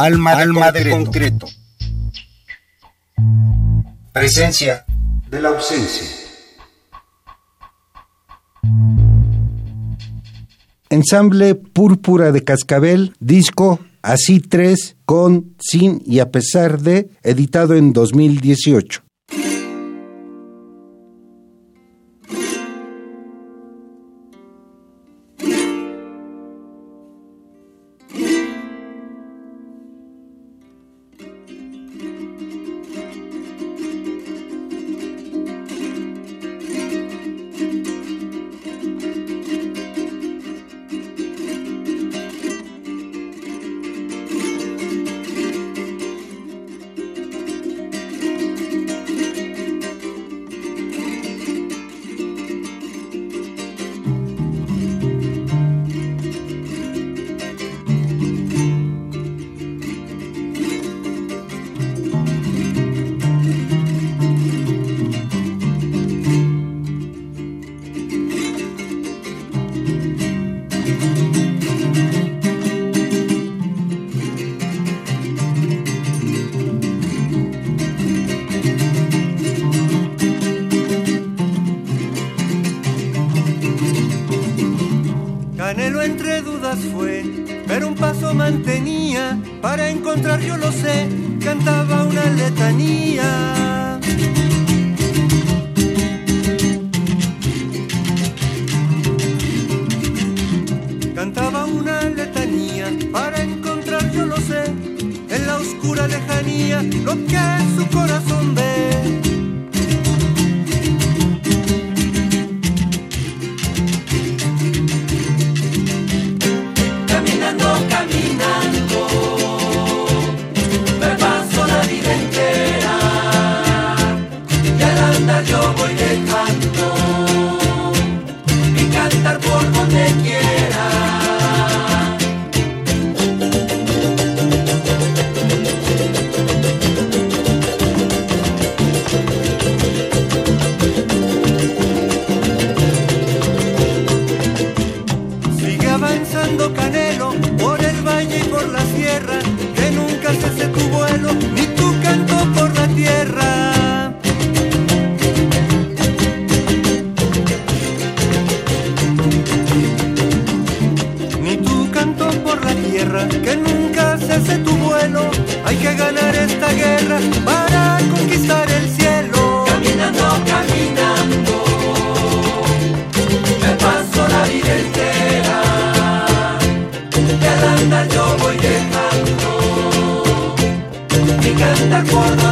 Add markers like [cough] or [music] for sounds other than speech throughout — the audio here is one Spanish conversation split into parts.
Alma de, Alma de concreto. Presencia de la ausencia. Ensamble Púrpura de Cascabel, disco Así 3, con, sin y a pesar de, editado en 2018. oscura lejanía lo que su corazón ve. ¿Cómo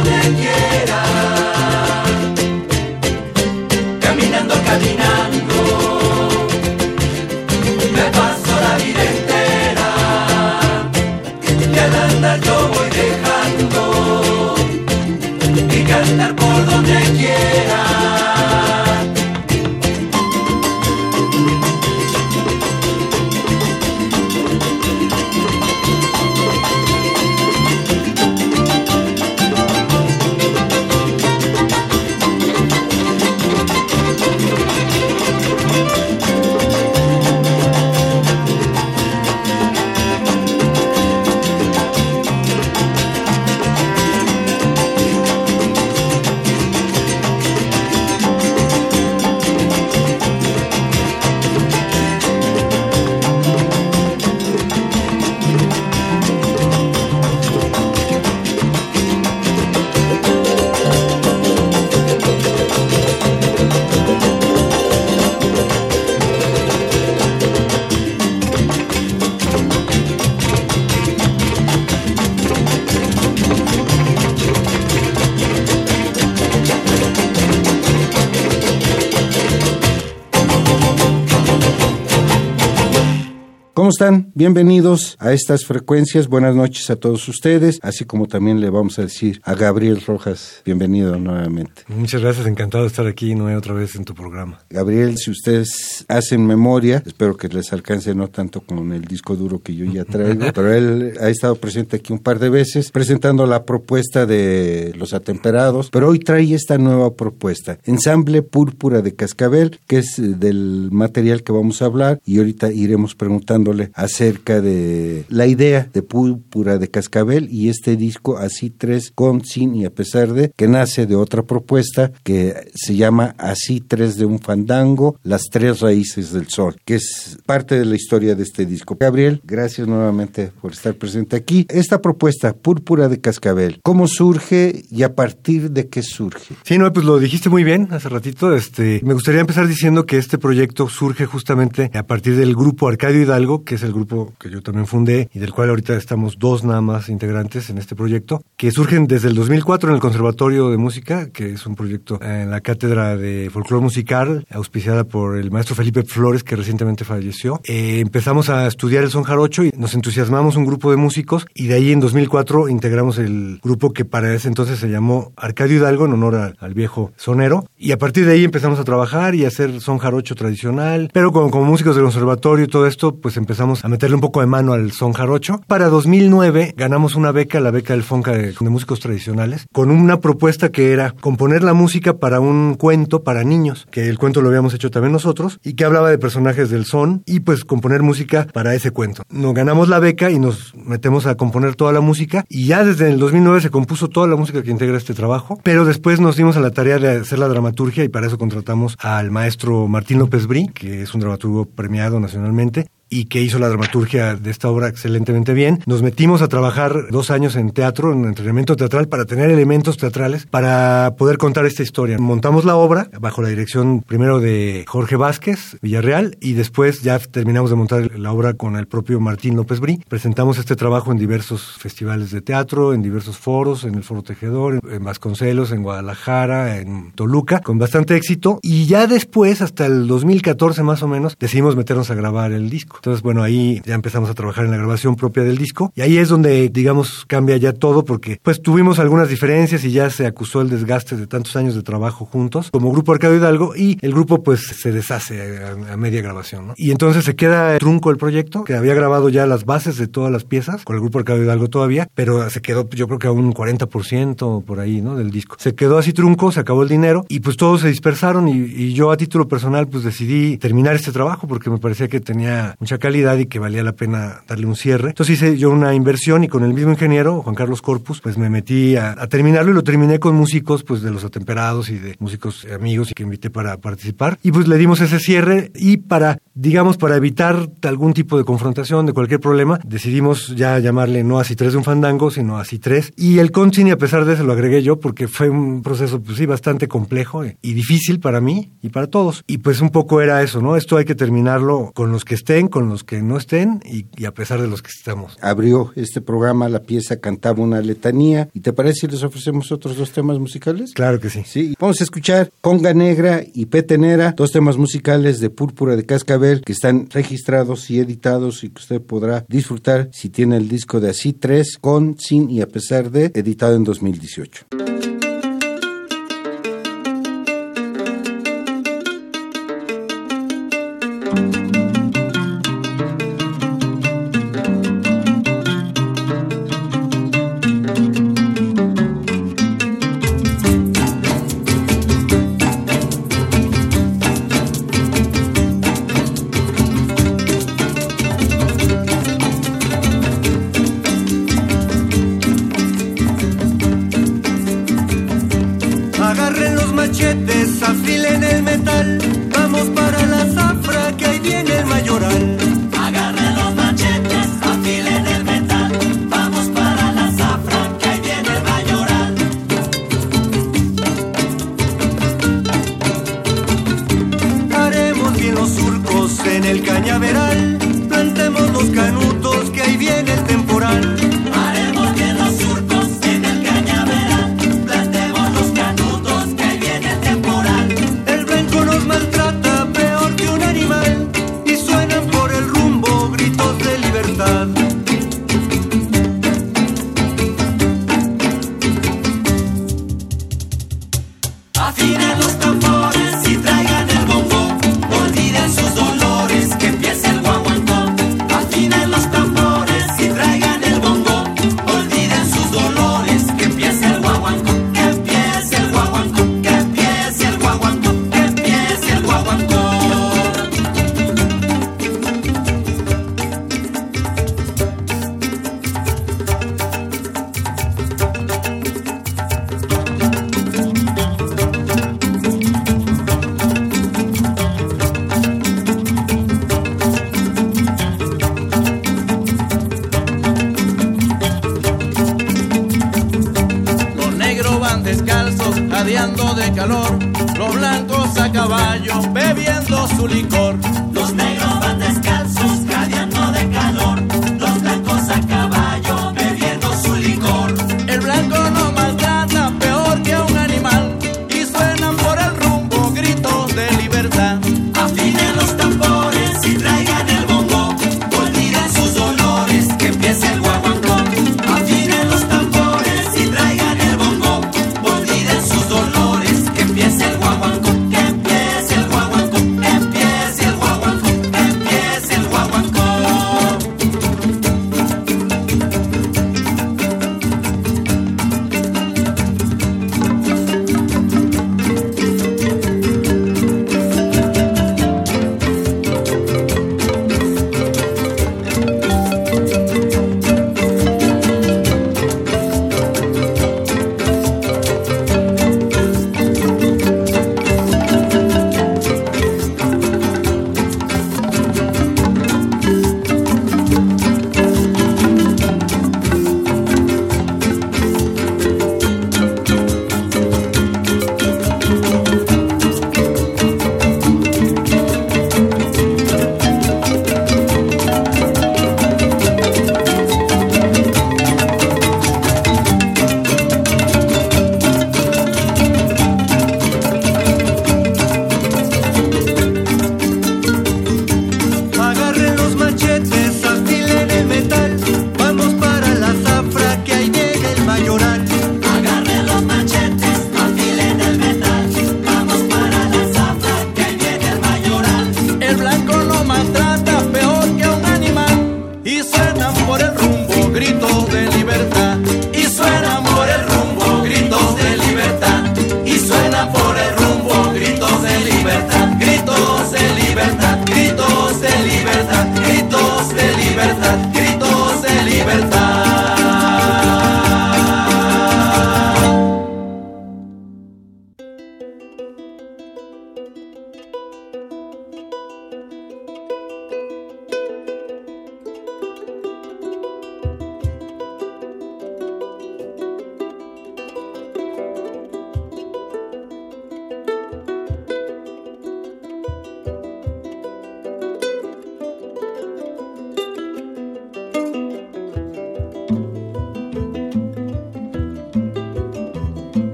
están? Bienvenidos a estas frecuencias. Buenas noches a todos ustedes, así como también le vamos a decir a Gabriel Rojas, bienvenido nuevamente. Muchas gracias, encantado de estar aquí no otra vez en tu programa. Gabriel, si ustedes hacen memoria, espero que les alcance no tanto con el disco duro que yo ya traigo, [laughs] pero él ha estado presente aquí un par de veces presentando la propuesta de Los Atemperados, pero hoy trae esta nueva propuesta, Ensamble Púrpura de Cascabel, que es del material que vamos a hablar y ahorita iremos preguntándole acerca de la idea de Púrpura de Cascabel y este disco Así Tres, con, sin y a pesar de, que nace de otra propuesta que se llama Así Tres de un Fandango, Las Tres Raíces del Sol, que es parte de la historia de este disco. Gabriel, gracias nuevamente por estar presente aquí. Esta propuesta, Púrpura de Cascabel, ¿cómo surge y a partir de qué surge? Sí, no, pues lo dijiste muy bien hace ratito. Este, me gustaría empezar diciendo que este proyecto surge justamente a partir del grupo Arcadio Hidalgo, que es el grupo que yo también fundé y del cual ahorita estamos dos nada más integrantes en este proyecto, que surgen desde el 2004 en el Conservatorio de Música, que es un proyecto en la cátedra de folclore musical, auspiciada por el maestro Felipe Flores, que recientemente falleció. Eh, empezamos a estudiar el son jarocho y nos entusiasmamos un grupo de músicos y de ahí en 2004 integramos el grupo que para ese entonces se llamó Arcadio Hidalgo en honor al viejo sonero y a partir de ahí empezamos a trabajar y a hacer son jarocho tradicional, pero como, como músicos del conservatorio y todo esto, pues empezamos a meterle un poco de mano al son jarocho. Para 2009 ganamos una beca, la beca del Fonca de, de músicos tradicionales, con una propuesta que era componer la música para un cuento para niños, que el cuento lo habíamos hecho también nosotros y que hablaba de personajes del son y pues componer música para ese cuento. Nos ganamos la beca y nos metemos a componer toda la música y ya desde el 2009 se compuso toda la música que integra este trabajo, pero después nos dimos a la tarea de hacer la dramaturgia y para eso contratamos al maestro Martín López Brí, que es un dramaturgo premiado nacionalmente, y que hizo la dramaturgia de esta obra excelentemente bien. Nos metimos a trabajar dos años en teatro, en entrenamiento teatral, para tener elementos teatrales para poder contar esta historia. Montamos la obra bajo la dirección primero de Jorge Vázquez Villarreal y después ya terminamos de montar la obra con el propio Martín López Brí. Presentamos este trabajo en diversos festivales de teatro, en diversos foros, en el Foro Tejedor, en Vasconcelos, en Guadalajara, en Toluca, con bastante éxito. Y ya después, hasta el 2014 más o menos, decidimos meternos a grabar el disco. Entonces, bueno, ahí ya empezamos a trabajar en la grabación propia del disco y ahí es donde, digamos, cambia ya todo porque pues tuvimos algunas diferencias y ya se acusó el desgaste de tantos años de trabajo juntos como grupo Arcadio Hidalgo y el grupo pues se deshace a, media grabación, ¿no? Y entonces se queda trunco el proyecto, que había grabado ya las bases de todas las piezas con el grupo Arcadio Hidalgo todavía, pero se quedó yo creo que a un 40% por ahí, ¿no? Del disco. Se quedó así trunco, se acabó el dinero y pues todos se dispersaron y yo a título personal pues decidí terminar este trabajo porque me parecía que tenía mucha calidad y que valía la pena darle un cierre. Entonces hice yo una inversión y con el mismo ingeniero, Juan Carlos Corpus, pues me metí a, a terminarlo y lo terminé con músicos pues de los atemperados y de músicos amigos que invité para participar. Y pues le dimos ese cierre y para, digamos, para evitar algún tipo de confrontación, de cualquier problema, decidimos ya llamarle no así tres de un fandango, sino así tres. Y el Concini, a pesar de eso, lo agregué yo porque fue un proceso, pues sí, bastante complejo y difícil para mí y para todos. Y pues un poco era eso, ¿no? Esto hay que terminarlo con los que estén, con los que no estén y, y, a pesar de los que estamos. Abrió este programa, la pieza cantaba una letanía. ¿Y te parece si les ofrecemos otros dos temas musicales? Claro que sí. Sí, vamos a escuchar Conga Negra y Petenera, dos temas musicales de Púrpura de Cascabel que están registrados y editados y que usted podrá disfrutar si tiene el disco de Así 3 con, sin y a pesar de, editado en 2018.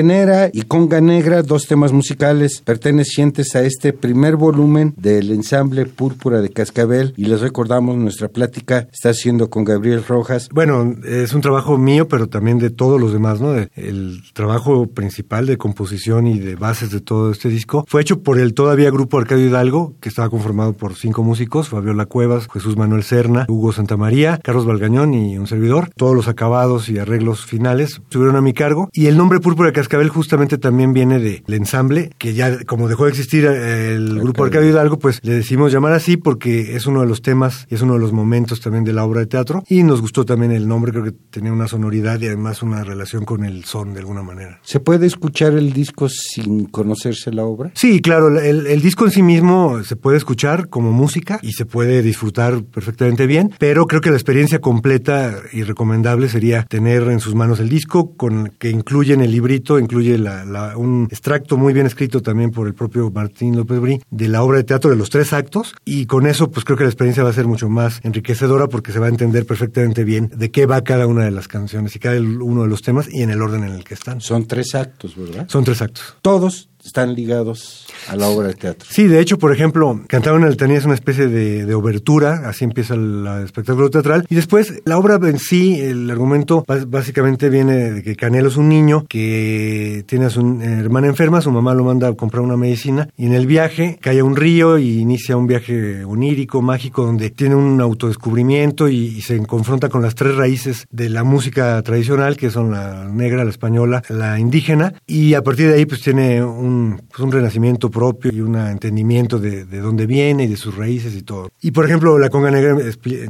Petenera y Conga Negra, dos temas musicales pertenecientes a este primer volumen del ensamble Púrpura de Cascabel. Y les recordamos, nuestra plática está haciendo con Gabriel Rojas. Bueno, es un trabajo mío, pero también de todos los demás, ¿no? El trabajo principal de composición y de bases de todo este disco fue hecho por el todavía grupo Arcadio Hidalgo, que estaba conformado por cinco músicos, Fabiola Cuevas, Jesús Manuel Serna, Hugo Santamaría, Carlos Valgañón y un servidor. Todos los acabados y arreglos finales estuvieron a mi cargo. Y el nombre Púrpura de Cascabel justamente también viene del ensamble, que ya como dejó de existir eh, el grupo Arcadio Hidalgo, pues le decimos llamar así porque es uno de los temas y es uno de los momentos también de la obra de teatro. Y nos gustó también el nombre, creo que tenía una sonoridad y además una relación con el son de alguna manera. ¿Se puede escuchar el disco sin conocerse la obra? Sí, claro, el, el disco en sí mismo se puede escuchar como música y se puede disfrutar perfectamente bien, pero creo que la experiencia completa y recomendable sería tener en sus manos el disco, con que incluye en el librito, incluye la- la- un extracto muy bien escrito también por el propio Martín López Brí de la obra de teatro de los tres actos y con eso pues creo que la experiencia va a ser mucho más enriquecedora porque se va a entender perfectamente bien de qué va cada una de las canciones y cada uno de los temas y en el orden en el que están. Son tres actos, ¿verdad? Son tres actos. Todos están ligados a la obra de teatro. Sí, de hecho, por ejemplo, Cantado en la Letanía es una especie de, de obertura, así empieza el, espectáculo teatral, y después la obra en sí, el argumento básicamente viene de que Canelo es un niño que tiene a su hermana enferma, su mamá lo manda a comprar una medicina, y en el viaje cae a un río y inicia un viaje onírico, mágico, donde tiene un autodescubrimiento y, y se confronta con las tres raíces de la música tradicional, que son la negra, la española, la indígena, y a partir de ahí pues tiene un, pues, un renacimiento propio y un entendimiento de, de dónde viene y de sus raíces y todo. Y por ejemplo, la conga negra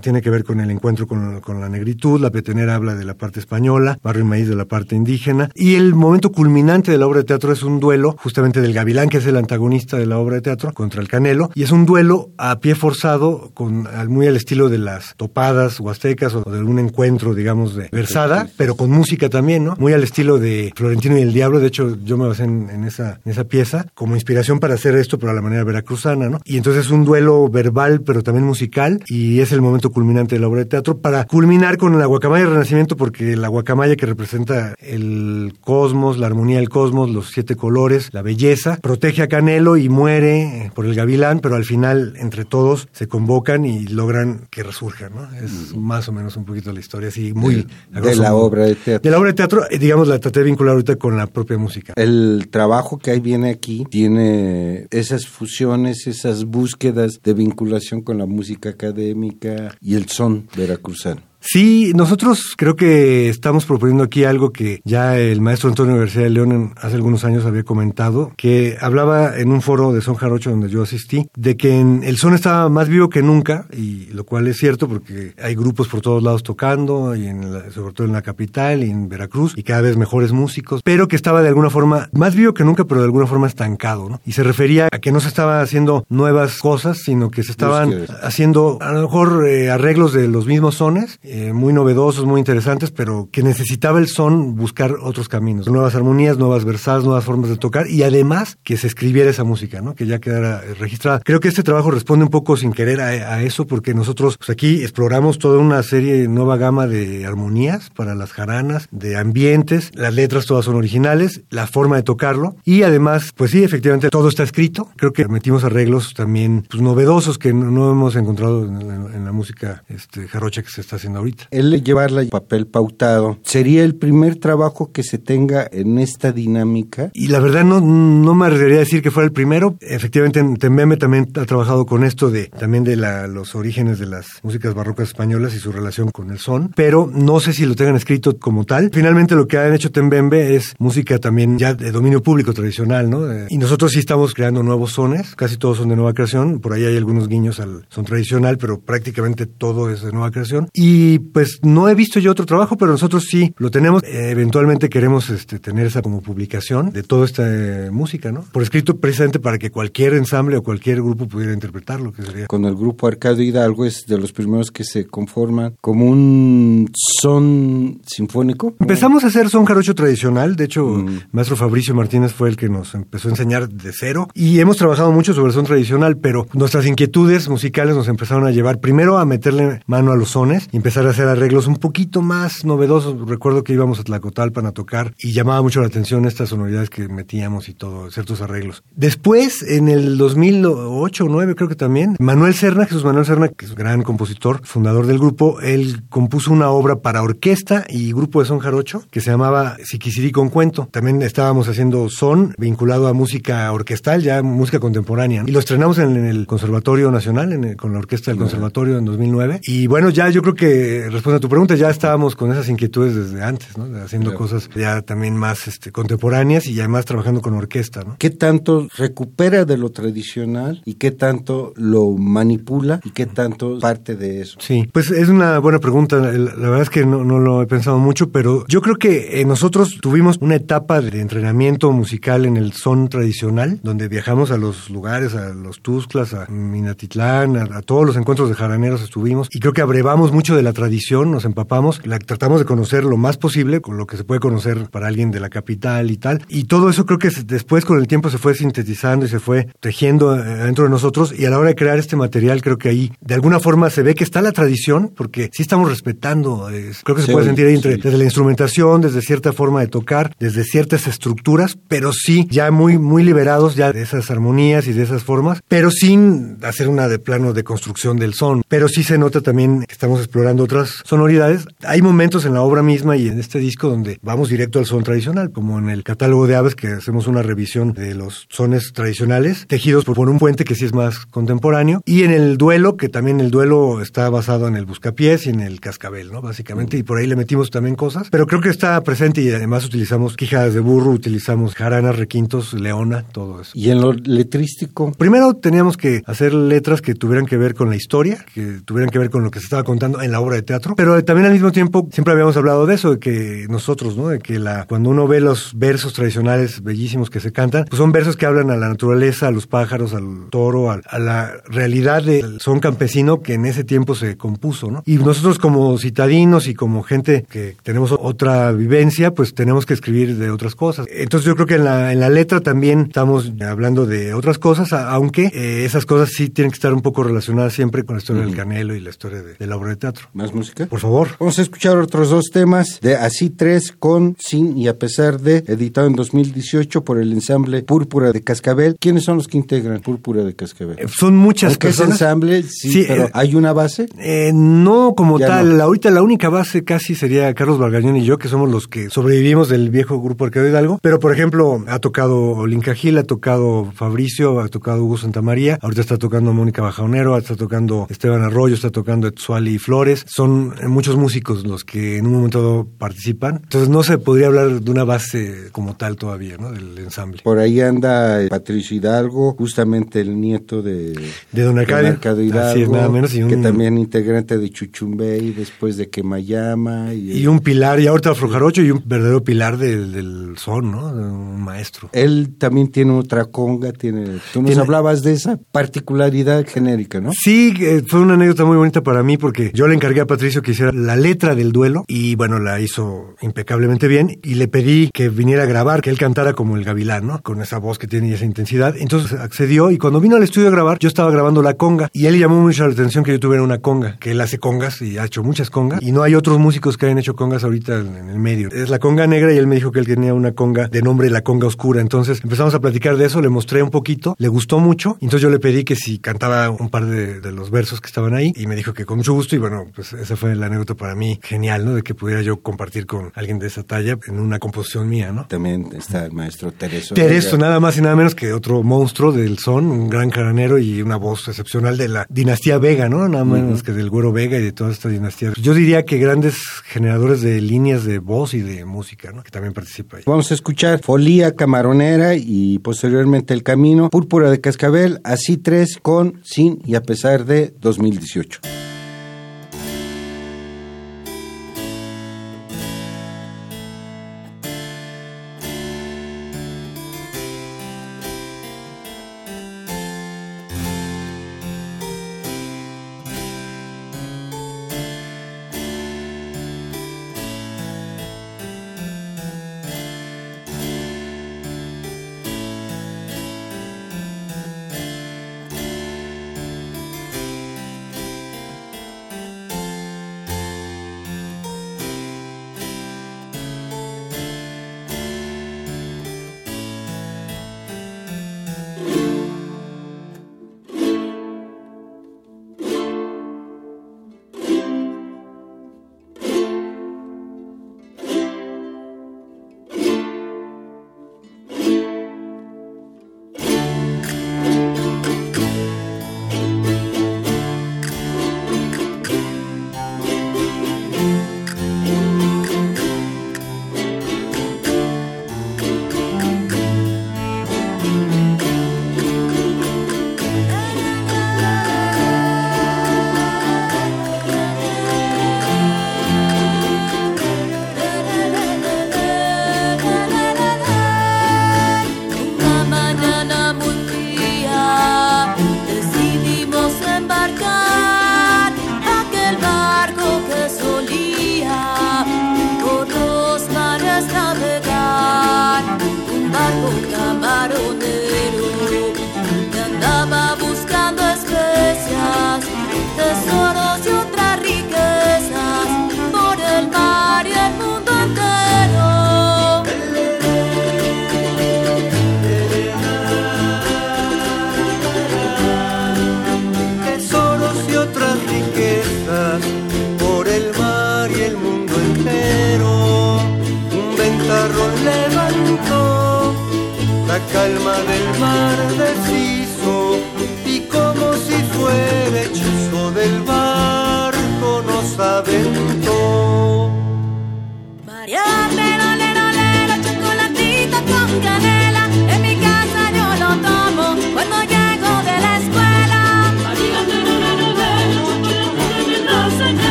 tiene que ver con el encuentro con, con la negritud, la petenera habla de la parte española, barrio y maíz de la parte indígena, y el momento culminante de la obra de teatro es un duelo justamente del gavilán, que es el antagonista de la obra de teatro, contra el canelo, y es un duelo a pie forzado, con muy al estilo de las topadas huastecas o de algún encuentro, digamos, de versada, pero con música también, ¿no? Muy al estilo de Florentino y el Diablo, de hecho yo me basé en, en esa, en esa pieza como inspiración para hacer esto, pero a la manera veracruzana, ¿no? Y entonces es un duelo verbal, pero también musical, y es el momento culminante de la obra de teatro para culminar con la guacamaya del Renacimiento, porque la guacamaya que representa el cosmos, la armonía del cosmos, los siete colores, la belleza, protege a Canelo y muere eh, por el gavilán, pero al final entre todos se convocan y logran que resurja, ¿no? Es más o menos un poquito la historia, así muy... de grosso la obra de teatro. De la obra de teatro, eh, digamos, la traté de vincular ahorita con la propia música. El trabajo que viene aquí tiene esas fusiones, esas búsquedas de vinculación con la música académica y el son veracruzano. Sí, nosotros creo que estamos proponiendo aquí algo que ya el maestro Antonio García de León hace algunos años había comentado, que hablaba en un foro de Son Jarocho donde yo asistí, de que en- el son estaba más vivo que nunca, y lo cual es cierto porque hay grupos por todos lados tocando, y en la- sobre todo en la capital y en Veracruz, y cada vez mejores músicos, pero que estaba de alguna forma más vivo que nunca, pero de alguna forma estancado, ¿no? Y se refería a que no se estaba haciendo nuevas cosas, sino que se estaban haciendo a lo mejor eh, arreglos de los mismos sones, eh, muy novedosos, muy interesantes, pero que necesitaba el son buscar otros caminos, nuevas armonías, nuevas versadas, nuevas formas de tocar y además que se escribiera esa música, ¿no? que ya quedara eh, registrada. Creo que este trabajo responde un poco sin querer a, eso porque nosotros pues, aquí exploramos toda una serie, nueva gama de armonías para las jaranas, de ambientes, las letras todas son originales, la forma de tocarlo y además, pues sí, efectivamente todo está escrito. Creo que metimos arreglos también pues, novedosos que no, hemos encontrado en, en- en la música este, jarocha que se está haciendo ahorita. El llevarla papel pautado sería el primer trabajo que se tenga en esta dinámica. Y la verdad no, no me arriesgaría a decir que fuera el primero. Efectivamente, en Tembeme también ha trabajado con esto de también de la, los orígenes de las músicas barrocas españolas y su relación con el son, pero no sé si lo tengan escrito como tal. Finalmente lo que han hecho Tembembe es música también ya de dominio público tradicional, ¿no? Eh, y nosotros sí estamos creando nuevos sones, casi todos son de nueva creación, por ahí hay algunos guiños al son tradicional, pero prácticamente todo es de nueva creación. Y pues no he visto yo otro trabajo, pero nosotros sí lo tenemos. Eventualmente queremos este, tener esa como publicación de toda esta eh, música, ¿no? Por escrito precisamente para que cualquier ensamble o cualquier grupo pudiera interpretarlo, que sería. Con el grupo Arcadio Hidalgo es de los primeros que se conforman como un son sinfónico. Empezamos a hacer son jarocho tradicional, de hecho, Mm. maestro Fabricio Martínez fue el que nos empezó a enseñar de cero y hemos trabajado mucho sobre son tradicional, pero nuestras inquietudes musicales nos empezaron a llevar primero a meterle mano a los sones y empezar a hacer arreglos un poquito más novedosos. Recuerdo que íbamos a Tlacotalpan a tocar y llamaba mucho la atención estas sonoridades que metíamos y todo, ciertos arreglos. Después, en el 2008 o 9 creo que también, Manuel Serna, Jesús Manuel Serna, que es un gran compositor, fundador del grupo, él compuso una obra para orquesta y grupo de son jarocho que se llamaba Siquisirí con cuento. También estábamos haciendo son vinculado a música orquestal, ya música contemporánea. Y lo estrenamos en, en el Conservatorio Nacional, en el- con la orquesta del Conservatorio en 2009. Y bueno, ya yo creo que, responde a tu pregunta, ya estábamos con esas inquietudes desde antes, ¿no? Haciendo Claro. cosas ya también más este, contemporáneas y además trabajando con orquesta, ¿no? ¿Qué tanto recupera de lo tradicional y qué tanto lo manipula y qué tanto parte de eso? Sí, pues es una buena pregunta. La, verdad es que no, no lo he pensado mucho, pero yo creo que eh, nosotros tuvimos una etapa de entrenamiento musical en el son tradicional, donde viajamos a los lugares, a los Tuzclas, a Minatitlán, a, a todos los encuentros de jaraneros estuvimos, y creo que abrevamos mucho de la tradición, nos empapamos, la tratamos de conocer lo más posible, con lo que se puede conocer para alguien de la capital y tal, y todo eso creo que después con el tiempo se fue sintetizando y se fue tejiendo eh, dentro de nosotros, y a la hora de crear este material creo que ahí de alguna forma se ve que está la tradición, porque sí estamos respetando, creo que se Sí, puede sentir ahí entre, sí. desde la instrumentación, desde cierta forma de tocar, desde ciertas estructuras, pero sí ya muy, muy liberados ya de esas armonías y de esas formas, pero sin hacer una de plano de construcción del son. Pero sí se nota también que estamos explorando otras sonoridades. Hay momentos en la obra misma y en este disco donde vamos directo al son tradicional, como en el catálogo de aves que hacemos una revisión de los sones tradicionales, tejidos por, un puente que sí es más contemporáneo, y en el duelo, que también el duelo está basado en el buscapiés y en el cascabel, ¿no? Básicamente, y por ahí le metimos también cosas, pero creo que está presente y además utilizamos quijadas de burro, utilizamos jaranas, requintos, leona, todo eso. Y en lo letrístico, Primero teníamos que hacer letras que tuvieran que ver con la historia, que tuvieran que ver con lo que se estaba contando en la obra de teatro, pero también al mismo tiempo siempre habíamos hablado de eso, de que nosotros, ¿no? De que la, cuando uno ve los versos tradicionales bellísimos que se cantan, pues son versos que hablan a la naturaleza, a los pájaros, al toro, a, a la realidad del son campesino que en ese tiempo se compuso, ¿no? Y nosotros como citadinos y como gente que tenemos otra vivencia, pues tenemos que escribir de otras cosas. Entonces yo creo que en la, en la letra también estamos hablando de otras cosas, aunque eh, esas cosas sí tienen que estar un poco relacionadas siempre con la historia del canelo y la historia de, de la obra de teatro. Más música. Por favor. Vamos a escuchar otros dos temas de Así Tres con, sin y a pesar de, editado en 2018 por el ensamble Púrpura de Cascabel. ¿Quiénes son los que integran Púrpura de Cascabel? Eh, Son muchas Aunque es personas. ensamble, sí, Sí, pero eh, ¿hay una base? Eh, no como Ya tal, no. Ahorita la única base casi sería Carlos Vargañón y yo, que somos los que sobrevivimos del viejo grupo Arcadio Hidalgo, pero por ejemplo ha tocado Linca Gil, ha tocado Fabricio, ha tocado Hugo Santamaría, ahorita está tocando Mónica Bajaonero, está tocando Esteban Arroyo, está tocando Etsuali Flores, son muchos músicos los que en un momento dado participan, entonces no se podría hablar de una base como tal todavía, ¿no? Del ensamble. Por ahí anda Patricio Hidalgo, justamente el nieto de, De don Arcadio. Hidalgo, Así es, nada menos, y que un- también integrante de Chuchumbey, después de Quemayama. Y, Y un pilar, y ahorita Afrojarocho, y un verdadero pilar del, del son, ¿no? Un maestro. Él también tiene otra conga, tiene... Tú nos Tiene- hablabas de esa particularidad genérica, ¿no? Sí, eh, fue una anécdota muy bonita para mí porque yo le encargué Patricio que hiciera la letra del duelo y bueno, la hizo impecablemente bien y le pedí que viniera a grabar, que él cantara como el gavilán, ¿no? Con esa voz que tiene y esa intensidad. Entonces accedió y cuando vino al estudio a grabar, yo estaba grabando la conga y él llamó mucho la atención que yo tuviera una conga, que él hace congas y ha hecho muchas congas y no hay otros músicos que hayan hecho congas ahorita en, en el medio. Es la conga negra y él me dijo que él tenía una conga de nombre La Conga Oscura. Entonces empezamos a platicar de eso, le mostré un poquito, le gustó mucho. Entonces yo le pedí que si cantaba un par de, de los versos que estaban ahí y me dijo que con mucho gusto y bueno, pues Entonces, esa fue la anécdota para mí genial, ¿no? De que pudiera yo compartir con alguien de esa talla en una composición mía, ¿no? También está el maestro Tereso. Tereso, nada más y nada menos que otro monstruo del son, un gran caranero y una voz excepcional de la dinastía Vega, ¿no? Nada menos que del Güero Vega y de toda esta dinastía. Yo diría que grandes generadores de líneas de voz y de música, ¿no? Que también participa ahí. Vamos a escuchar Folía Camaronera y posteriormente El Camino, Púrpura de Cascabel, así tres con, sin y a pesar de 2018.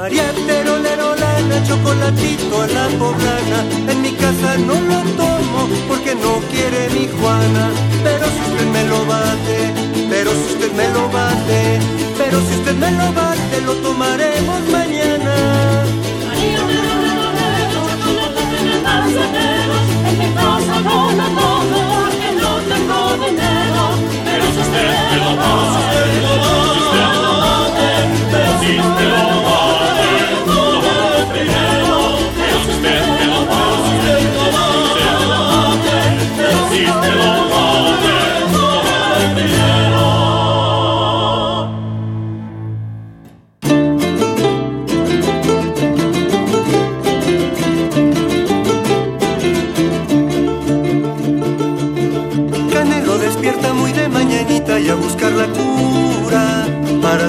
María lerolana, chocolatito a la poblana. En mi casa no lo tomo porque no quiere mi Juana. Pero si usted me lo bate, pero si usted me lo bate, pero si usted me lo bate, lo tomaremos mañana. María en mi casa no la tomo porque no tengo dinero. Pero si usted me lo bate,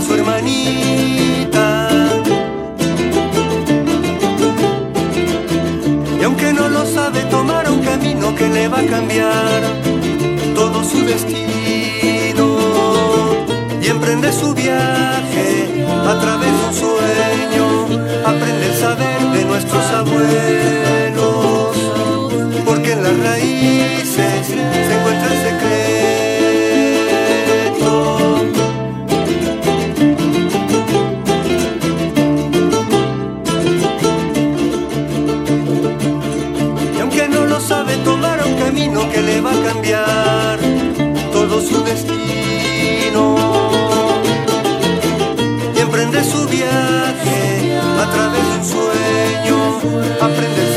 su hermanita. Y aunque no lo sabe, tomar un camino que le va a cambiar todo su destino. Y emprende su viaje a través de un sueño. Aprende el saber de nuestros abuelos. Porque en las raíces viaje a través de un sueño. Aprende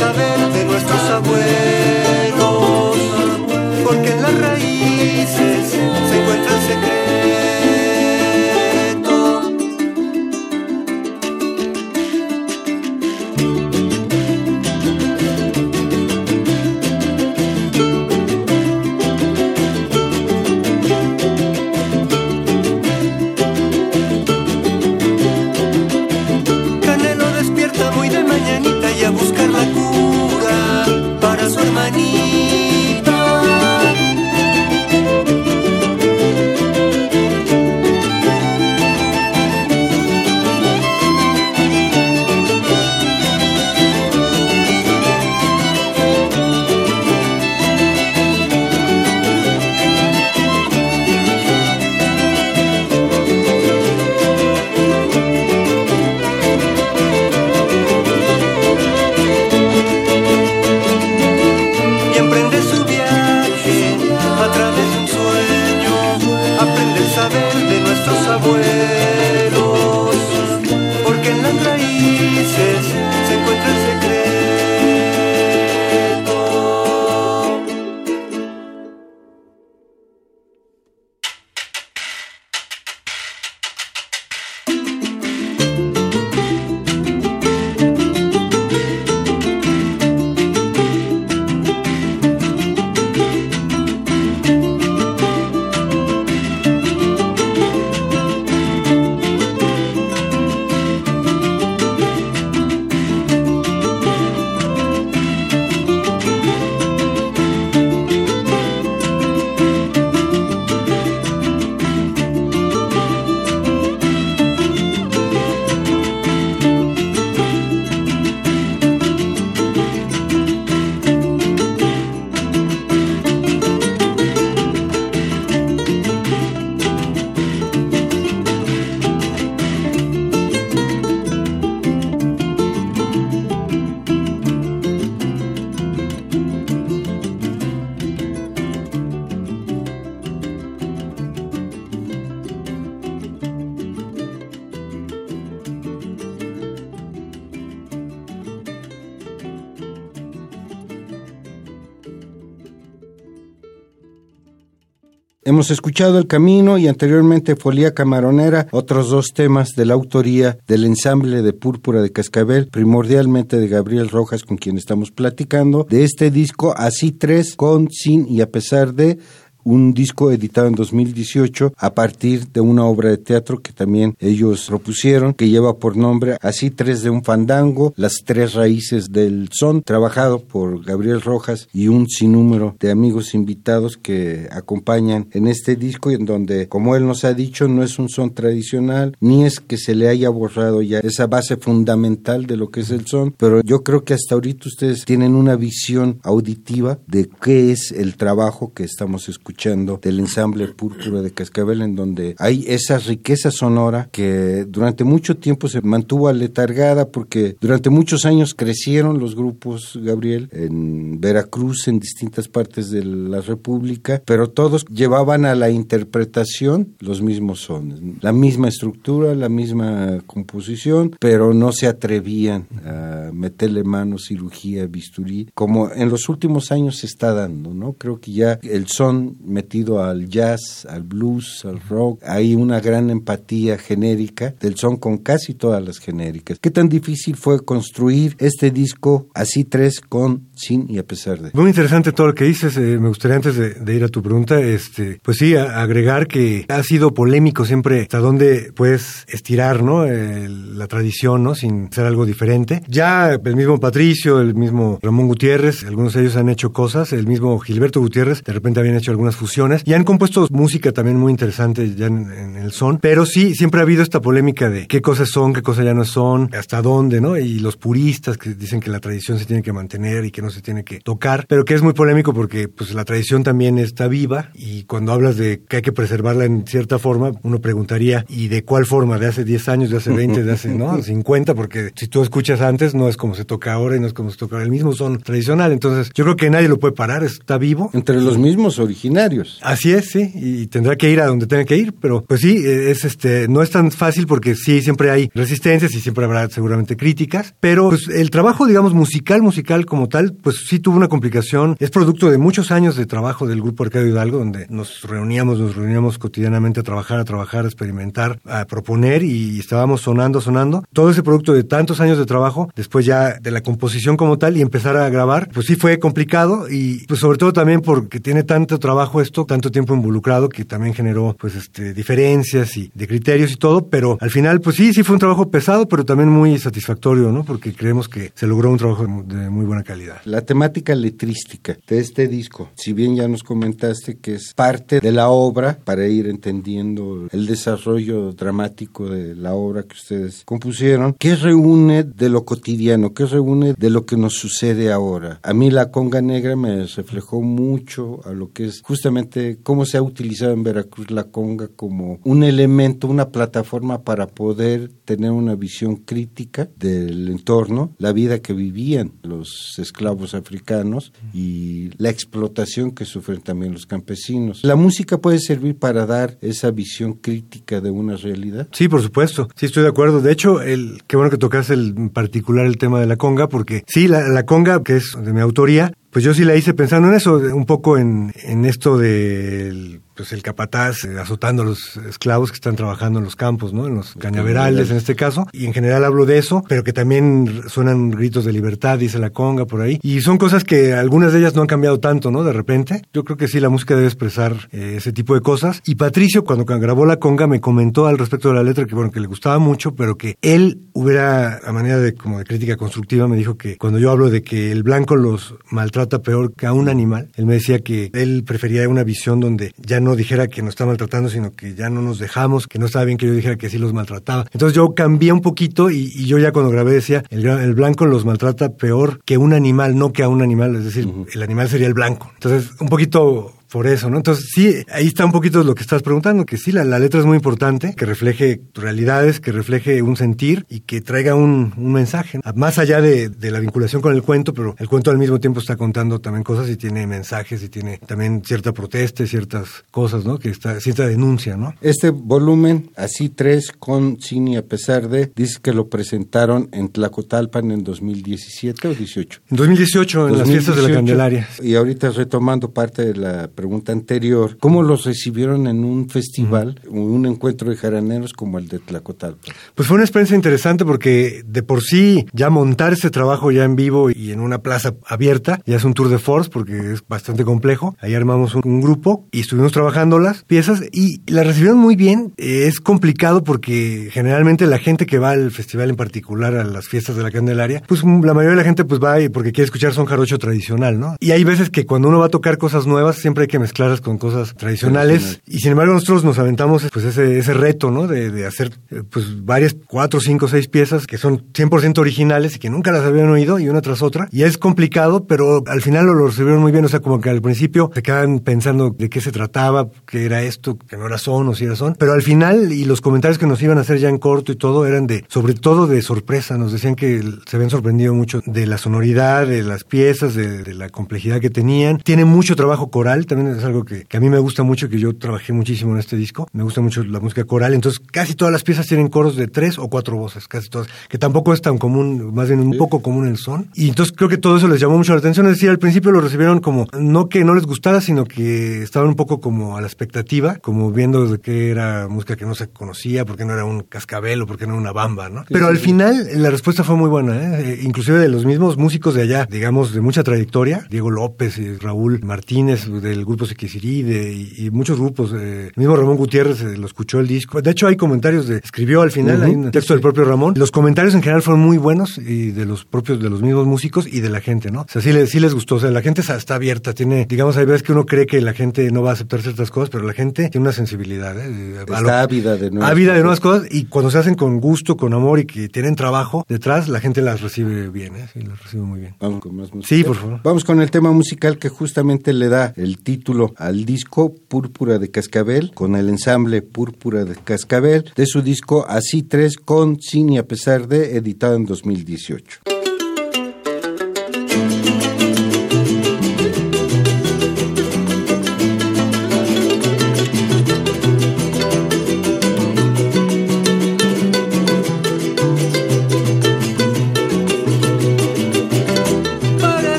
Hemos escuchado El Camino y anteriormente Folía Camaronera, otros dos temas de la autoría del ensamble de Púrpura de Cascabel, primordialmente de Gabriel Rojas, con quien estamos platicando, de este disco Así Tres, con, sin y a pesar de un disco editado en 2018 a partir de una obra de teatro que también ellos propusieron, que lleva por nombre Así tres de un fandango, las tres raíces del son, trabajado por Gabriel Rojas y un sinnúmero de amigos invitados que acompañan en este disco y en donde, como él nos ha dicho, no es un son tradicional, ni es que se le haya borrado ya esa base fundamental de lo que es el son, pero yo creo que hasta ahorita ustedes tienen una visión auditiva de qué es el trabajo que estamos escuchando del ensamble Púrpura de Cascabel, en donde hay esa riqueza sonora que durante mucho tiempo se mantuvo aletargada porque durante muchos años crecieron los grupos, Gabriel, en Veracruz, en distintas partes de la República, pero todos llevaban a la interpretación los mismos sones, la misma estructura, la misma composición, pero no se atrevían a meterle mano, cirugía, bisturí, como en los últimos años se está dando, ¿no? Creo que ya el son metido al jazz, al blues, al rock. Hay una gran empatía genérica del son con casi todas las genéricas. ¿Qué tan difícil fue construir este disco así tres con, sin y a pesar de? Muy interesante todo lo que dices. eh, me gustaría antes de, ir a tu pregunta, este, pues sí, agregar que ha sido polémico siempre hasta dónde puedes estirar, ¿no? La tradición, ¿no? Sin ser algo diferente. Ya el mismo Patricio, el mismo Ramón Gutiérrez, algunos de ellos han hecho cosas. El mismo Gilberto Gutiérrez, de repente habían hecho algunas fusiones y han compuesto música también muy interesante ya en, en el son. Pero sí, siempre ha habido esta polémica de qué cosas son, qué cosas ya no son, hasta dónde, ¿no? Y los puristas que dicen que la tradición se tiene que mantener y que no se tiene que tocar, pero que es muy polémico porque pues la tradición también está viva y cuando hablas de que hay que preservarla en cierta forma, uno preguntaría, ¿y de cuál forma? ¿De hace 10 años, de hace 20, de hace, no? [laughs] 50, porque si tú escuchas antes no es como se toca ahora y no es como se toca ahora, el mismo son tradicional, entonces yo creo que nadie lo puede parar, está vivo. Entre los mismos originarios. Así es, sí, y tendrá que ir a donde tenga que ir, pero pues sí, eh, es este, no es tan fácil porque sí, siempre hay resistencias y siempre habrá seguramente críticas, pero pues el trabajo, digamos, musical, musical como tal, pues sí tuvo una complicación, es producto de muchos años de trabajo del Grupo Arcadio Hidalgo, donde nos reuníamos, nos reuníamos cotidianamente a trabajar, a trabajar, a experimentar, a proponer y estábamos sonando, sonando. Todo ese producto de tantos años de trabajo, después ya de la composición como tal y empezar a grabar, pues sí fue complicado y pues sobre todo también porque tiene tanto trabajo esto, tanto tiempo involucrado que también generó pues este diferencias y de criterios y todo, pero al final pues sí, sí fue un trabajo pesado, pero también muy satisfactorio, ¿no? Porque creemos que se logró un trabajo de muy buena calidad. La temática letrística de este disco, si bien ya nos comentaste que es parte de la obra para ir entendiendo el desarrollo dramático de la obra que ustedes compusieron, ¿qué reúne de lo cotidiano? ¿Qué reúne de lo que nos sucede ahora? A mí la conga negra me reflejó mucho a lo que es justamente cómo se ha utilizado en Veracruz la conga como un elemento, una plataforma para poder tener una visión crítica del entorno, la vida que vivían los esclavos africanos y la explotación que sufren también los campesinos. La música puede servir para dar esa visión crítica de una realidad. Sí, por supuesto. Sí, estoy de acuerdo. De hecho, el, qué bueno que tocas el, en particular el tema de la conga, porque sí, la, la conga, que es de mi autoría, pues yo sí la hice pensando en eso, un poco en, en esto del pues el capataz eh, azotando a los esclavos que están trabajando en los campos, ¿no? En los cañaverales en este caso. Y en general hablo de eso, pero que también suenan gritos de libertad, dice la conga por ahí. Y son cosas que algunas de ellas no han cambiado tanto, ¿no? De repente. Yo creo que sí, la música debe expresar eh, ese tipo de cosas. Y Patricio, cuando grabó la conga, me comentó al respecto de la letra que, bueno, que le gustaba mucho, pero que él hubiera, a manera de como de crítica constructiva, me dijo que cuando yo hablo de que el blanco los maltrata peor que a un animal, él me decía que él prefería una visión donde ya no dijera que nos está maltratando, sino que ya no nos dejamos, que no estaba bien que yo dijera que sí los maltrataba. Entonces yo cambié un poquito y, y yo ya cuando grabé decía, el blanco los maltrata peor que un animal, no que a un animal, es decir, el animal sería el blanco. Entonces, un poquito por eso, ¿no? Entonces, sí, ahí está un poquito lo que estás preguntando, que sí, la, la letra es muy importante, que refleje realidades, que refleje un sentir y que traiga un, un mensaje, ¿no? más allá de, de la vinculación con el cuento, pero el cuento al mismo tiempo está contando también cosas y tiene mensajes y tiene también cierta protesta y ciertas cosas, ¿no? Que está, cierta denuncia, ¿no? Este volumen, así tres, con cine a pesar de, dice que lo presentaron en Tlacotalpan en 2017 o 18. En 2018, en las fiestas de la 2018. Candelaria. Y ahorita retomando parte de la pregunta anterior, ¿cómo los recibieron en un festival, un encuentro de jaraneros como el de Tlacotalpan? Pues fue una experiencia interesante porque de por sí ya montar ese trabajo ya en vivo y en una plaza abierta ya es un tour de force porque es bastante complejo. Ahí armamos un, un grupo y estuvimos trabajando las piezas y la recibieron muy bien. Eh, es complicado porque generalmente la gente que va al festival en particular a las fiestas de la Candelaria, pues la mayoría de la gente pues va porque quiere escuchar son jarocho tradicional, ¿no? Y hay veces que cuando uno va a tocar cosas nuevas siempre hay que mezclarlas con cosas tradicionales Tradicional. y sin embargo nosotros nos aventamos pues ese, ese reto, ¿no? De, de hacer eh, pues varias, cuatro, cinco, seis piezas que son 100% originales y que nunca las habían oído y una tras otra. Y es complicado, pero al final lo, lo recibieron muy bien. O sea, como que al principio se quedan pensando de qué se trataba, qué era esto, que no era son o si era son. Pero al final, y los comentarios que nos iban a hacer ya en corto y todo, eran de, sobre todo de sorpresa. Nos decían que se habían sorprendido mucho de la sonoridad, de las piezas, de, de la complejidad que tenían. Tiene mucho trabajo coral también es algo que, que a mí me gusta mucho, que yo trabajé muchísimo en este disco. Me gusta mucho la música coral, entonces casi todas las piezas tienen coros de tres o cuatro voces, casi todas, que tampoco es tan común, más bien un poco común en el son. Y entonces creo que todo eso les llamó mucho la atención. Es decir, al principio lo recibieron como, no que no les gustara, sino que estaban un poco como a la expectativa, como viendo de que era música que no se conocía, porque no era un cascabel o porque no era una bamba, ¿no? Pero al final la respuesta fue muy buena, ¿eh? Eh, inclusive de los mismos músicos de allá, digamos, de mucha trayectoria, Diego López y Raúl Martínez del grupo Sequisirí de, y, y muchos grupos, eh, el mismo Ramón Gutiérrez eh, lo escuchó el disco. De hecho hay comentarios de, escribió al final, hay un texto del propio Ramón. Los comentarios en general fueron muy buenos y de los propios, de los mismos músicos y de la gente, ¿no? O sea, sí, les- sí les gustó, o sea, la gente está abierta, tiene, digamos, hay veces que uno cree que la gente no va a aceptar ciertas cosas, pero la gente tiene una sensibilidad, ¿eh? A Está ávida de nuevas ávida de nuevas cosas y cuando se hacen con gusto, con amor y que tienen trabajo detrás, la gente las recibe bien, ¿eh? Sí, las recibe muy bien. Vamos con más música. Sí, por favor. Vamos con el tema musical que justamente le da el título al disco Púrpura de Cascabel, con el ensamble Púrpura de Cascabel, de su disco Así Tres con Sin y a pesar de, editado en 2018.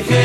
Van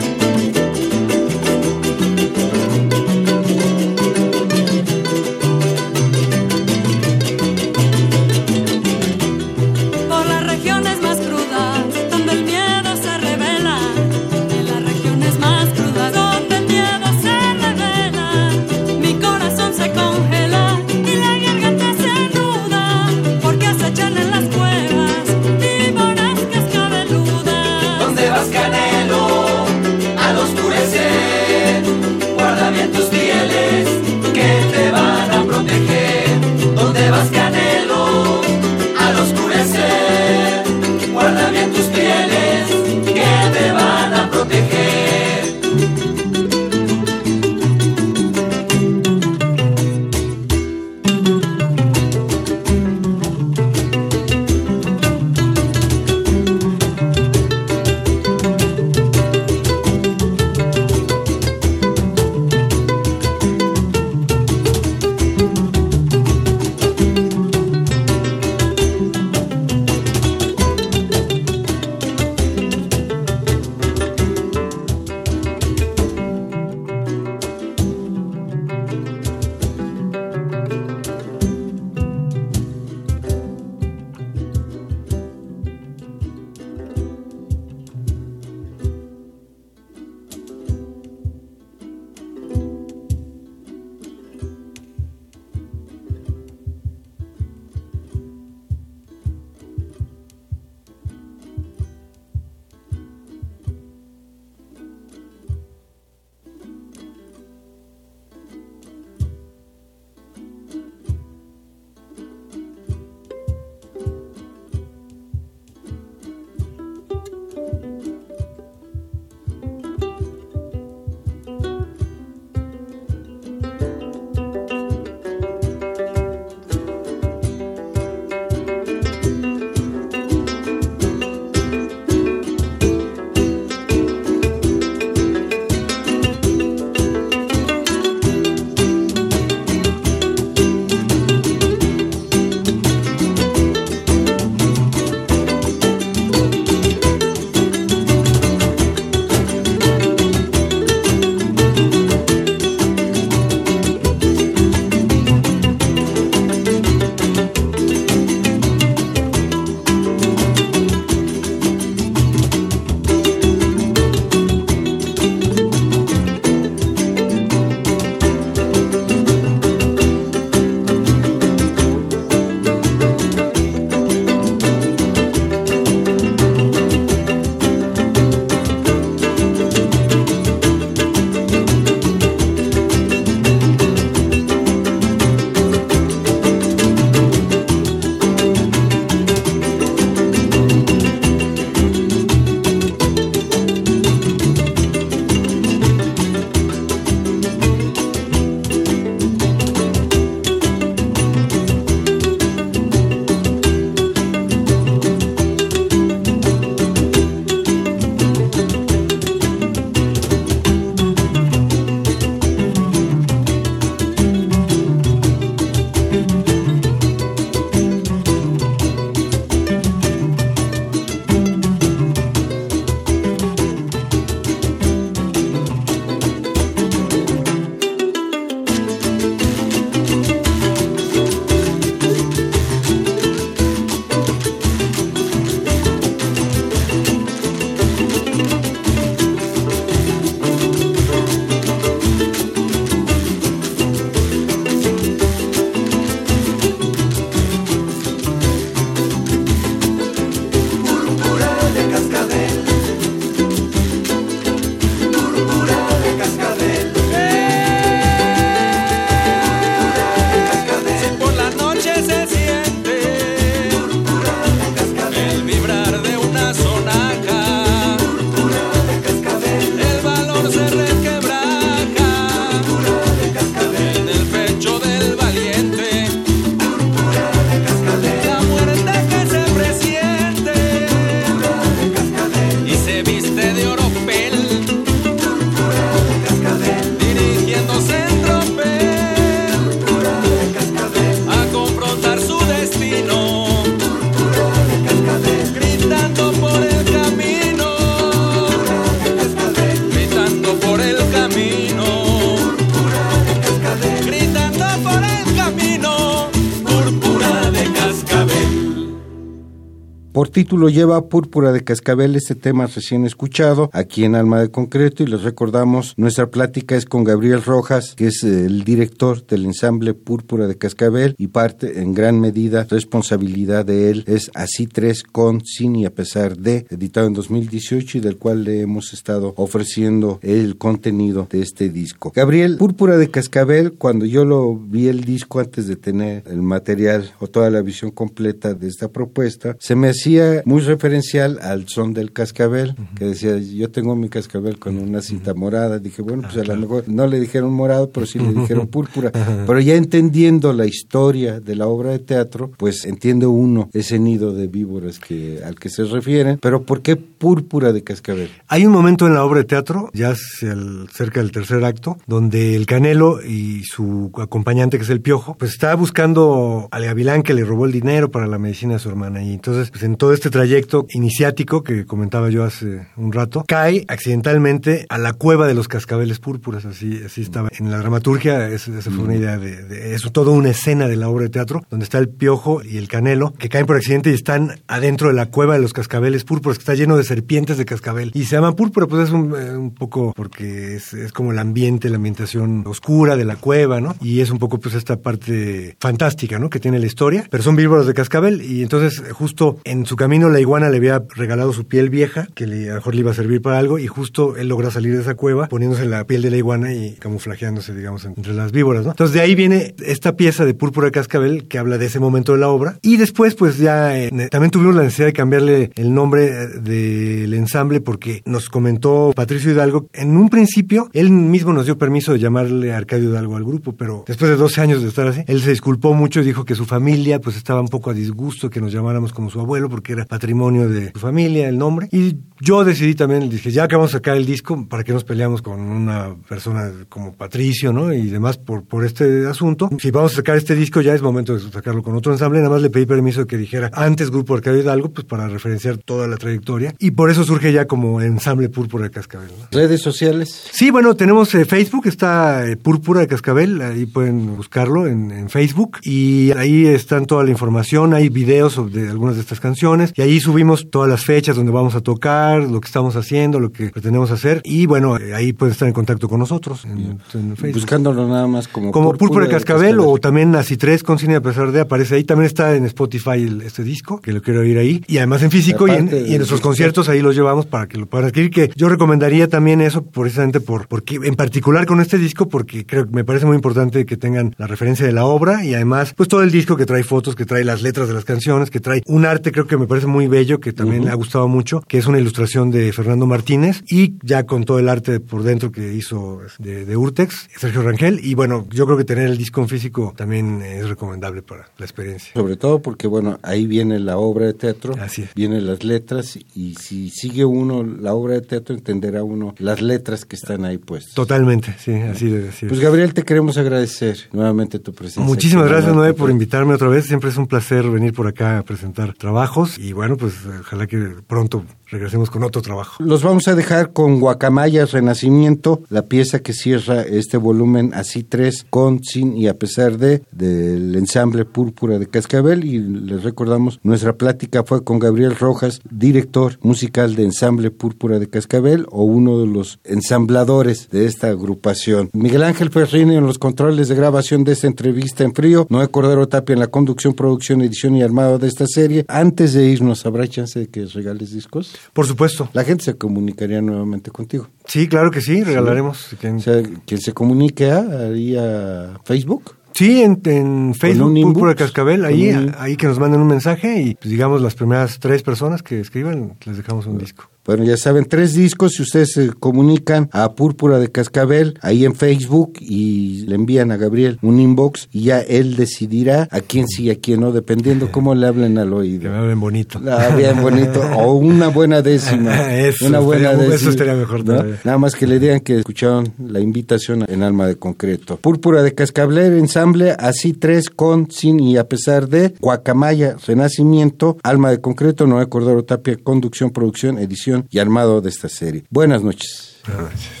título lleva Púrpura de Cascabel, este tema recién escuchado, aquí en Alma de Concreto, y les recordamos, nuestra plática es con Gabriel Rojas, que es el director del ensamble Púrpura de Cascabel, y parte en gran medida responsabilidad de él es Así Tres con, sin y a pesar de, editado en 2018 y del cual le hemos estado ofreciendo el contenido de este disco. Gabriel, Púrpura de Cascabel, cuando yo lo vi el disco antes de tener el material o toda la visión completa de esta propuesta, se me hacía muy referencial al son del cascabel, que decía, yo tengo mi cascabel con una cinta morada. Dije, bueno, pues a lo mejor no le dijeron morado, pero sí le dijeron púrpura. [laughs] Pero ya entendiendo la historia de la obra de teatro, pues entiende uno ese nido de víboras que, al que se refieren. Pero ¿por qué púrpura de cascabel? Hay un momento en la obra de teatro, ya el- cerca del tercer acto, donde el Canelo y su acompañante, que es el Piojo, pues está buscando al gavilán que le robó el dinero para la medicina de su hermana. Y entonces, pues en todo este trayecto iniciático que comentaba yo hace un rato, cae accidentalmente a la cueva de los cascabeles púrpuras. Así, así estaba. En la dramaturgia, es- esa fue una idea de, de eso, toda una escena de la obra de teatro, donde está el Piojo y el Canelo, que caen por accidente y están adentro de la cueva de los cascabeles púrpuras, que está lleno de serpientes de cascabel. Y se llama púrpura, pues es un, eh, un poco porque es, es como el ambiente, la ambientación oscura de la cueva, ¿no? Y es un poco pues esta parte fantástica, ¿no? Que tiene la historia, pero son víboras de cascabel y entonces justo en su camino la iguana le había regalado su piel vieja, que le, a lo mejor le iba a servir para algo y justo él logra salir de esa cueva poniéndose la piel de la iguana y camuflajeándose, digamos, entre las víboras, ¿no? Entonces de ahí viene esta pieza de púrpura de cascabel que habla de ese momento de la obra y después pues ya eh, también tuvimos la necesidad de cambiarle el nombre eh, del ensamble porque nos comentó Patricio Hidalgo, en un principio él mismo nos dio permiso de llamarle Arcadio Hidalgo al grupo, pero después de 12 años de estar así, él se disculpó mucho y dijo que su familia pues estaba un poco a disgusto que nos llamáramos como su abuelo porque era patrimonio de su familia el nombre y yo decidí también, dije ya que vamos a sacar el disco, ¿para qué nos peleamos con una persona como Patricio, ¿no? Y demás por, por este asunto. Si vamos a sacar este disco ya es momento de sacarlo con otro ensamble, nada más le pedí permiso de que dijera antes Grupo Arcadio Hidalgo, pues para referenciar toda la trayectoria y por eso surge ya como ensamble Púrpura de Cascabel. ¿no? Redes sociales. Sí, bueno, tenemos eh, Facebook, está eh, Púrpura de Cascabel, ahí pueden buscarlo en, en Facebook y ahí están toda la información, hay videos sobre algunas de estas canciones y ahí subimos todas las fechas donde vamos a tocar, lo que estamos haciendo, lo que pretendemos hacer y bueno, eh, ahí pueden estar en contacto con nosotros en, en Facebook. Buscándolo nada más como, Como Púrpura de Cascabel, o también Así Tres con Cine a pesar de aparece ahí. También está en Spotify el- este disco, que lo quiero oír ahí. Y además en físico y en, y nuestros conciertos ahí los llevamos para que lo puedan adquirir. Que yo recomendaría también eso precisamente por, porque en particular con este disco, porque creo que me parece muy importante que tengan la referencia de la obra y además pues todo el disco que trae fotos, que trae las letras de las canciones, que trae un arte creo que me parece muy bello, que también le ha gustado mucho, que es una ilustración de Fernando Martínez y ya con todo el arte por dentro que hizo de, de Urtex, Sergio Rangel. Y bueno, yo creo que tener el disco en físico también es recomendable para la experiencia. Sobre todo porque, bueno, ahí viene la obra de teatro, Así es. vienen las letras y si sigue uno la obra de teatro entenderá uno las letras que están ahí puestas. Totalmente, sí, así de así Pues es. Gabriel, te queremos agradecer nuevamente tu presencia. Muchísimas aquí gracias, Noé, por invitarme otra vez. Siempre es un placer venir por acá a presentar trabajos y bueno, pues ojalá que pronto regresemos con otro trabajo. Los vamos a dejar con Guacamayas Renacimiento, la pieza que cierra este volumen así tres, con, sin y a pesar de, del ensamble Púrpura de Cascabel. Y les recordamos, nuestra plática fue con Gabriel Rojas, director musical de ensamble Púrpura de Cascabel o uno de los ensambladores de esta agrupación. Miguel Ángel Ferrini en los controles de grabación de esta entrevista en frío, Noé Cordero Tapia en la conducción, producción, edición y armado de esta serie. Antes de irnos, ¿habrá chance de que regales discos? Por supuesto. La gente se comunicaría nuevamente contigo. Sí, claro que sí, regalaremos. O sea, quien se comunique a, ahí a Facebook. Sí, en, en Facebook, un inbox, Púrpura Cascabel, ahí, un- ahí que nos manden un mensaje y, pues, digamos, las primeras tres personas que escriban, les dejamos un disco. Bueno, ya saben, tres discos, si ustedes se comunican a Púrpura de Cascabel, ahí en Facebook, y le envían a Gabriel un inbox, y ya él decidirá a quién sí y a quién no, dependiendo [laughs] cómo le hablen al Que me oído. hablen bonito. Ah, bien bonito, o una buena décima. [laughs] Eso una buena estaría- eso décima, estaría mejor ¿no? Nada más que le digan que escucharon la invitación en Alma de Concreto. Púrpura de Cascabel, ensamble, así tres, con, sin y a pesar de, Guacamaya, Renacimiento, Alma de Concreto, Noé Cordero Tapia, conducción, producción, edición y armado de esta serie. Buenas noches. Thank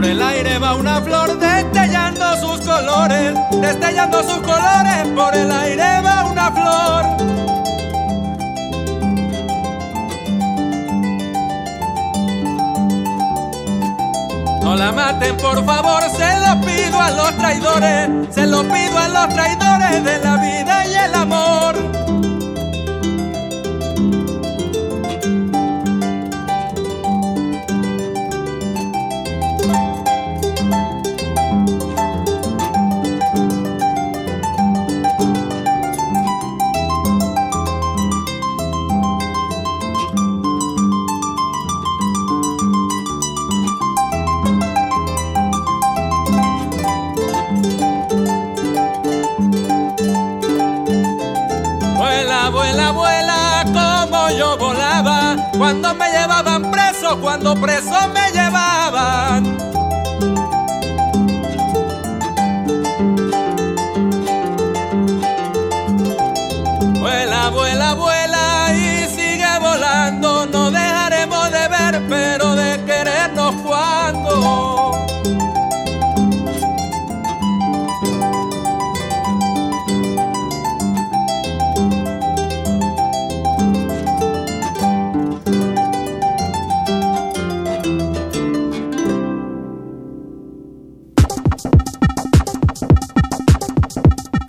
Por el aire va una flor destellando sus colores, destellando sus colores. Por el aire va una flor. No la maten, por favor, se lo pido a los traidores, se lo pido a los traidores de la vida y el amor. Cuando preso me